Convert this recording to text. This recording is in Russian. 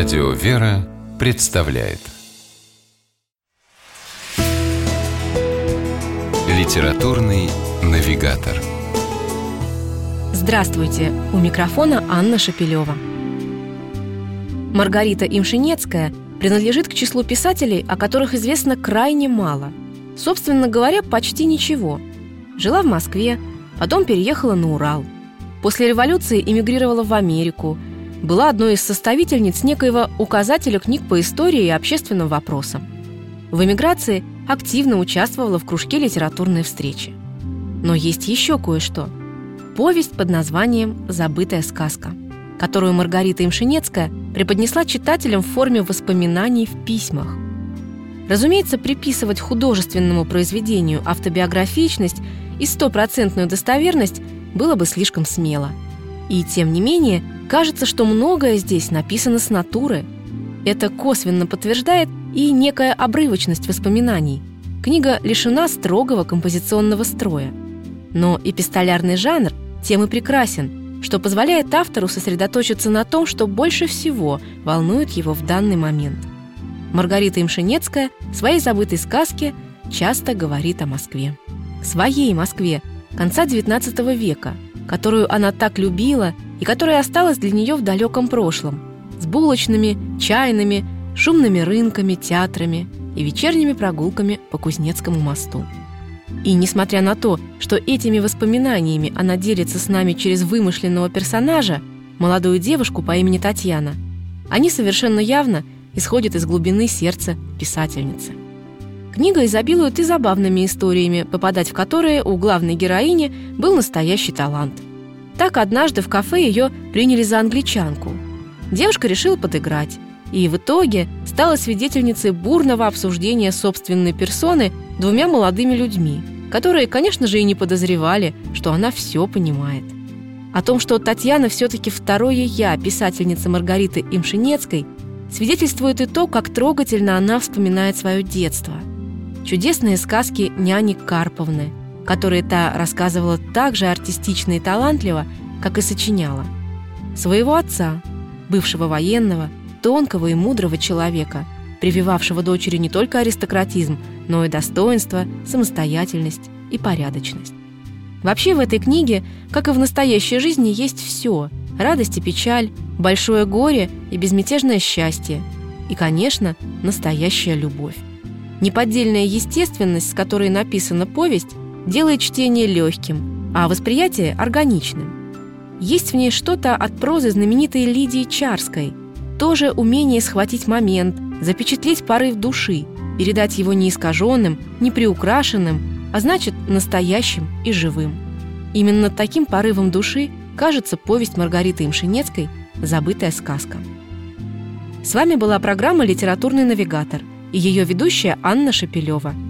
Радио «Вера» представляет Литературный навигатор Здравствуйте! У микрофона Анна Шапилева. Маргарита Имшинецкая принадлежит к числу писателей, о которых известно крайне мало. Собственно говоря, почти ничего. Жила в Москве, потом переехала на Урал. После революции эмигрировала в Америку – была одной из составительниц некоего указателя книг по истории и общественным вопросам. В эмиграции активно участвовала в кружке литературной встречи. Но есть еще кое-что. Повесть под названием «Забытая сказка», которую Маргарита Имшинецкая преподнесла читателям в форме воспоминаний в письмах. Разумеется, приписывать художественному произведению автобиографичность и стопроцентную достоверность было бы слишком смело. И тем не менее – Кажется, что многое здесь написано с натуры. Это косвенно подтверждает и некая обрывочность воспоминаний. Книга лишена строгого композиционного строя. Но эпистолярный жанр тем и прекрасен, что позволяет автору сосредоточиться на том, что больше всего волнует его в данный момент. Маргарита Имшинецкая в своей забытой сказке часто говорит о Москве. Своей Москве конца XIX века, которую она так любила и которая осталась для нее в далеком прошлом, с булочными, чайными, шумными рынками, театрами и вечерними прогулками по Кузнецкому мосту. И несмотря на то, что этими воспоминаниями она делится с нами через вымышленного персонажа, молодую девушку по имени Татьяна, они совершенно явно исходят из глубины сердца писательницы. Книга изобилует и забавными историями, попадать в которые у главной героини был настоящий талант – так однажды в кафе ее приняли за англичанку. Девушка решила подыграть и в итоге стала свидетельницей бурного обсуждения собственной персоны двумя молодыми людьми, которые, конечно же, и не подозревали, что она все понимает. О том, что Татьяна все-таки второе «я» писательницы Маргариты Имшинецкой, свидетельствует и то, как трогательно она вспоминает свое детство. Чудесные сказки няни Карповны – которые та рассказывала так же артистично и талантливо, как и сочиняла. Своего отца, бывшего военного, тонкого и мудрого человека, прививавшего дочери не только аристократизм, но и достоинство, самостоятельность и порядочность. Вообще в этой книге, как и в настоящей жизни, есть все – радость и печаль, большое горе и безмятежное счастье, и, конечно, настоящая любовь. Неподдельная естественность, с которой написана повесть, делает чтение легким, а восприятие – органичным. Есть в ней что-то от прозы знаменитой Лидии Чарской, тоже умение схватить момент, запечатлеть порыв души, передать его не искаженным, не приукрашенным, а значит, настоящим и живым. Именно таким порывом души кажется повесть Маргариты Имшинецкой «Забытая сказка». С вами была программа «Литературный навигатор» и ее ведущая Анна Шапилева –